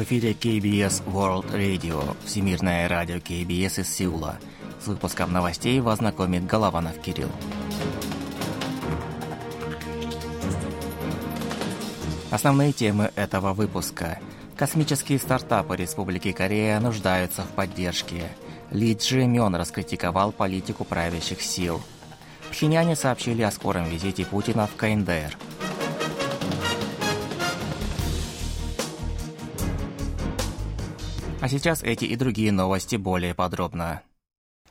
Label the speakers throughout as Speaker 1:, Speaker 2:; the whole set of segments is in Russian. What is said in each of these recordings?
Speaker 1: В эфире KBS World Radio, всемирное радио KBS из Сеула. С выпуском новостей вас знакомит Голованов Кирилл. Основные темы этого выпуска. Космические стартапы Республики Корея нуждаются в поддержке. Ли Джи Мён раскритиковал политику правящих сил. Пхеняне сообщили о скором визите Путина в КНДР – А сейчас эти и другие новости более подробно.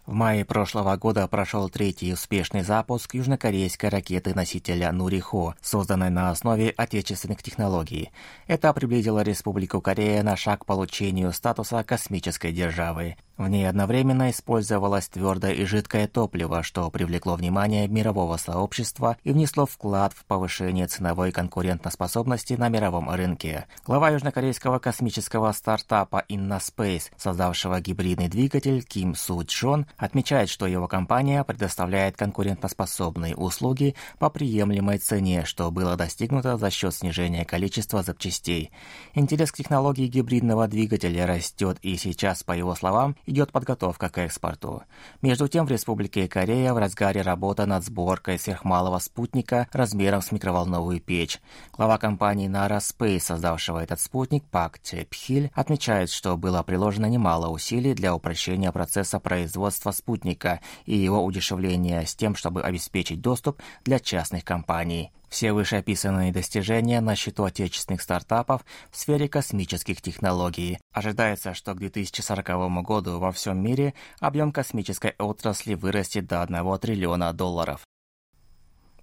Speaker 1: В мае прошлого года прошел третий успешный запуск южнокорейской ракеты-носителя «Нурихо», созданной на основе отечественных технологий. Это приблизило Республику Корея на шаг к получению статуса космической державы. В ней одновременно использовалось твердое и жидкое топливо, что привлекло внимание мирового сообщества и внесло вклад в повышение ценовой конкурентоспособности на мировом рынке. Глава южнокорейского космического стартапа InnoSpace, создавшего гибридный двигатель Ким Су Чжон, отмечает, что его компания предоставляет конкурентоспособные услуги по приемлемой цене, что было достигнуто за счет снижения количества запчастей. Интерес к технологии гибридного двигателя растет и сейчас, по его словам, идет подготовка к экспорту. Между тем, в Республике Корея в разгаре работа над сборкой сверхмалого спутника размером с микроволновую печь. Глава компании Nara Space, создавшего этот спутник, Пак Чепхиль, отмечает, что было приложено немало усилий для упрощения процесса производства спутника и его удешевления с тем, чтобы обеспечить доступ для частных компаний. Все вышеописанные достижения на счету отечественных стартапов в сфере космических технологий. Ожидается, что к 2040 году во всем мире объем космической отрасли вырастет до 1 триллиона долларов.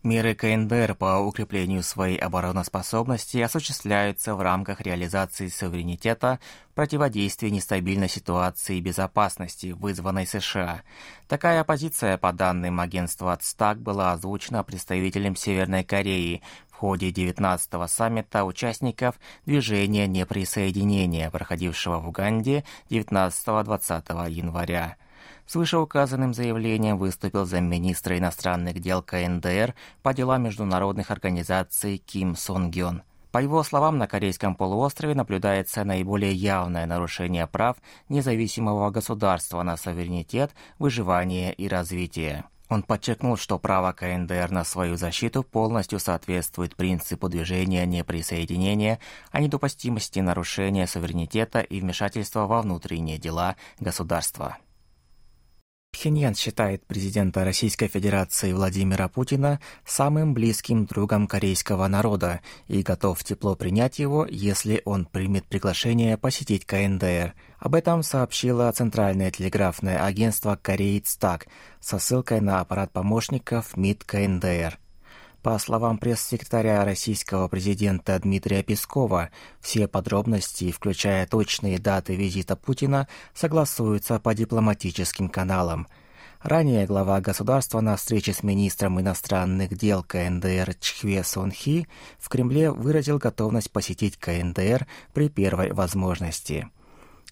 Speaker 1: Меры КНДР по укреплению своей обороноспособности осуществляются в рамках реализации суверенитета в противодействии нестабильной ситуации безопасности, вызванной США. Такая позиция, по данным агентства ЦТАК, была озвучена представителем Северной Кореи в ходе 19-го саммита участников движения неприсоединения, проходившего в Уганде 19-20 января. С вышеуказанным заявлением выступил замминистра иностранных дел КНДР по делам международных организаций Ким Сон Гён. По его словам, на Корейском полуострове наблюдается наиболее явное нарушение прав независимого государства на суверенитет, выживание и развитие. Он подчеркнул, что право КНДР на свою защиту полностью соответствует принципу движения неприсоединения, а недопустимости нарушения суверенитета и вмешательства во внутренние дела государства. Пхеньян считает президента Российской Федерации Владимира Путина самым близким другом корейского народа и готов тепло принять его, если он примет приглашение посетить КНДР. Об этом сообщило Центральное телеграфное агентство Кореи ЦТАК со ссылкой на аппарат помощников МИД КНДР. По словам пресс-секретаря российского президента Дмитрия Пескова, все подробности, включая точные даты визита Путина, согласуются по дипломатическим каналам. Ранее глава государства на встрече с министром иностранных дел КНДР Чхве Сон Хи в Кремле выразил готовность посетить КНДР при первой возможности.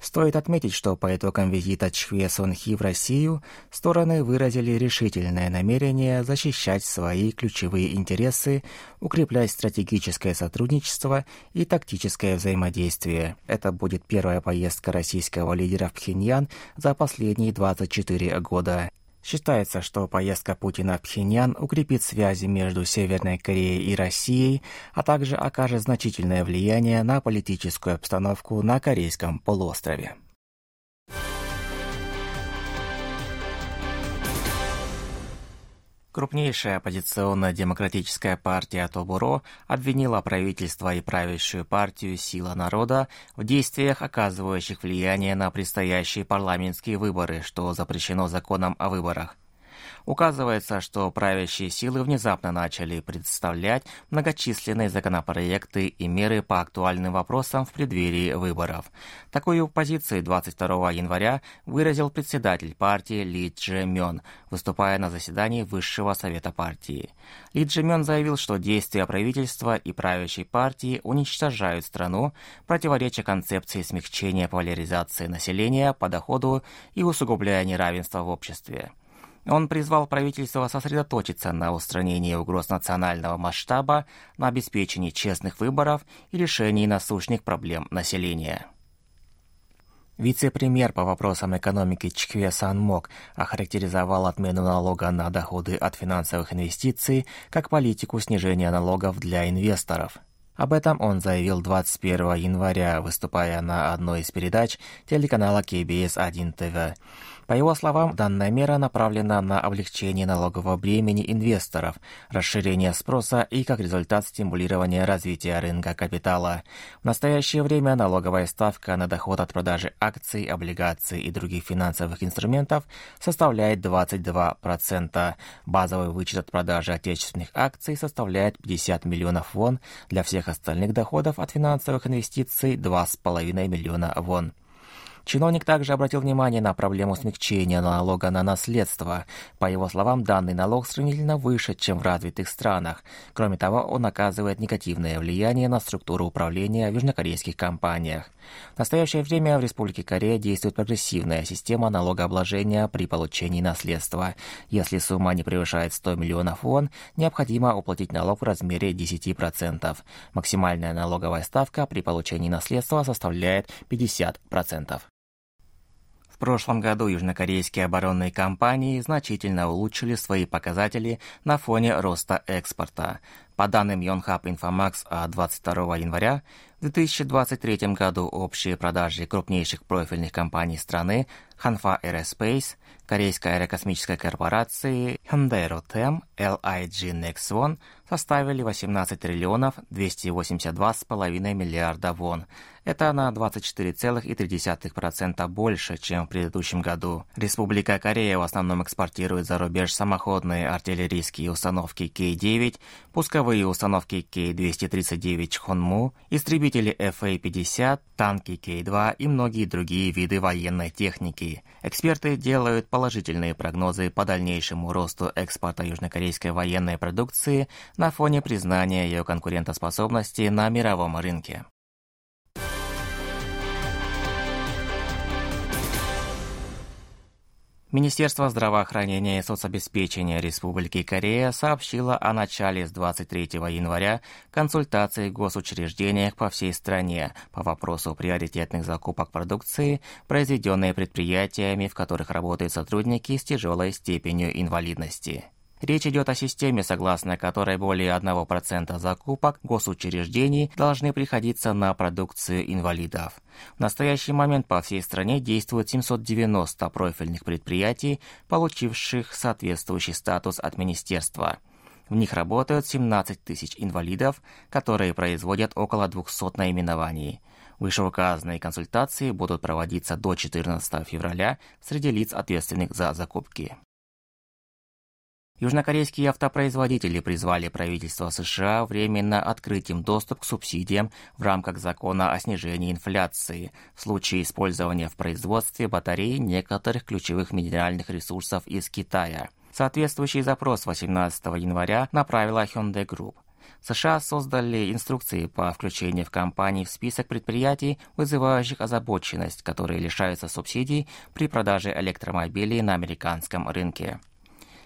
Speaker 1: Стоит отметить, что по итогам визита Чхве Сонхи в Россию стороны выразили решительное намерение защищать свои ключевые интересы, укреплять стратегическое сотрудничество и тактическое взаимодействие. Это будет первая поездка российского лидера в Пхеньян за последние 24 года. Считается, что поездка Путина в Пхеньян укрепит связи между Северной Кореей и Россией, а также окажет значительное влияние на политическую обстановку на Корейском полуострове. Крупнейшая оппозиционная демократическая партия Тобуро обвинила правительство и правящую партию «Сила народа» в действиях, оказывающих влияние на предстоящие парламентские выборы, что запрещено законом о выборах. Указывается, что правящие силы внезапно начали представлять многочисленные законопроекты и меры по актуальным вопросам в преддверии выборов. Такую позицию 22 января выразил председатель партии Ли Дже Мён, выступая на заседании Высшего совета партии. Ли Дже Мён заявил, что действия правительства и правящей партии уничтожают страну, противореча концепции смягчения поляризации населения по доходу и усугубляя неравенство в обществе. Он призвал правительство сосредоточиться на устранении угроз национального масштаба, на обеспечении честных выборов и решении насущных проблем населения. Вице-премьер по вопросам экономики Чхве Сан Мок охарактеризовал отмену налога на доходы от финансовых инвестиций как политику снижения налогов для инвесторов. Об этом он заявил 21 января, выступая на одной из передач телеканала KBS 1 ТВ. По его словам, данная мера направлена на облегчение налогового бремени инвесторов, расширение спроса и, как результат, стимулирование развития рынка капитала. В настоящее время налоговая ставка на доход от продажи акций, облигаций и других финансовых инструментов составляет 22%. Базовый вычет от продажи отечественных акций составляет 50 миллионов вон, для всех остальных доходов от финансовых инвестиций 2,5 миллиона вон. Чиновник также обратил внимание на проблему смягчения налога на наследство. По его словам, данный налог сравнительно выше, чем в развитых странах. Кроме того, он оказывает негативное влияние на структуру управления в южнокорейских компаниях. В настоящее время в Республике Корея действует прогрессивная система налогообложения при получении наследства. Если сумма не превышает 100 миллионов вон, необходимо уплатить налог в размере 10%. Максимальная налоговая ставка при получении наследства составляет 50%. Прошлом году южнокорейские оборонные компании значительно улучшили свои показатели на фоне роста экспорта. По данным Yonhap Infomax от 22 января, в 2023 году общие продажи крупнейших профильных компаний страны Hanfa Aerospace, Корейской аэрокосмической корпорации Hyundai Rotem, LIG Nexon составили 18 триллионов 282,5 миллиарда вон. Это на 24,3% больше, чем в предыдущем году. Республика Корея в основном экспортирует за рубеж самоходные артиллерийские установки К-9, пусковые установки К-239 Чхонму, истребители FA-50, танки К-2 и многие другие виды военной техники. Эксперты делают положительные прогнозы по дальнейшему росту экспорта южнокорейской военной продукции на фоне признания ее конкурентоспособности на мировом рынке. Министерство здравоохранения и соцобеспечения Республики Корея сообщило о начале с 23 января консультаций в госучреждениях по всей стране по вопросу приоритетных закупок продукции, произведенной предприятиями, в которых работают сотрудники с тяжелой степенью инвалидности. Речь идет о системе, согласно которой более 1% закупок госучреждений должны приходиться на продукцию инвалидов. В настоящий момент по всей стране действует 790 профильных предприятий, получивших соответствующий статус от министерства. В них работают 17 тысяч инвалидов, которые производят около 200 наименований. Вышеуказанные консультации будут проводиться до 14 февраля среди лиц, ответственных за закупки. Южнокорейские автопроизводители призвали правительство США временно открыть им доступ к субсидиям в рамках закона о снижении инфляции в случае использования в производстве батарей некоторых ключевых минеральных ресурсов из Китая. Соответствующий запрос 18 января направила Hyundai Group. США создали инструкции по включению в компании в список предприятий, вызывающих озабоченность, которые лишаются субсидий при продаже электромобилей на американском рынке.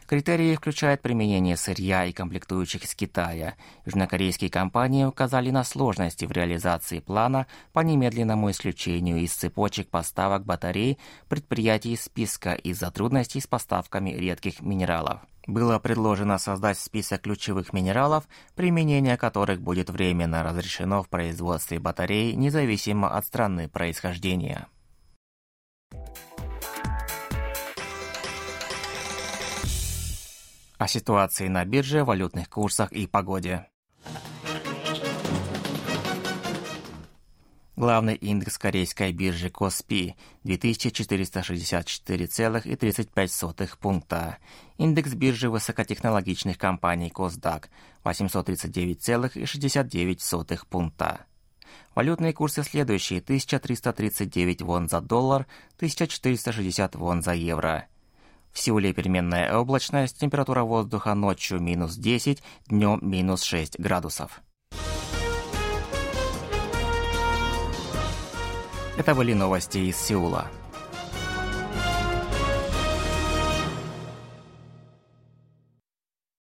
Speaker 1: Критерии включают применение сырья и комплектующих из Китая. Южнокорейские компании указали на сложности в реализации плана по немедленному исключению из цепочек поставок батарей предприятий списка из-за трудностей с поставками редких минералов. Было предложено создать список ключевых минералов, применение которых будет временно разрешено в производстве батарей независимо от страны происхождения. О ситуации на бирже, валютных курсах и погоде. Главный индекс корейской биржи Коспи 2464,35 пункта. Индекс биржи высокотехнологичных компаний Косдак 839,69 пункта. Валютные курсы следующие: 1339 вон за доллар, 1460 вон за евро. В Сеуле переменная облачность, температура воздуха ночью минус 10, днем минус 6 градусов. Это были новости из Сеула.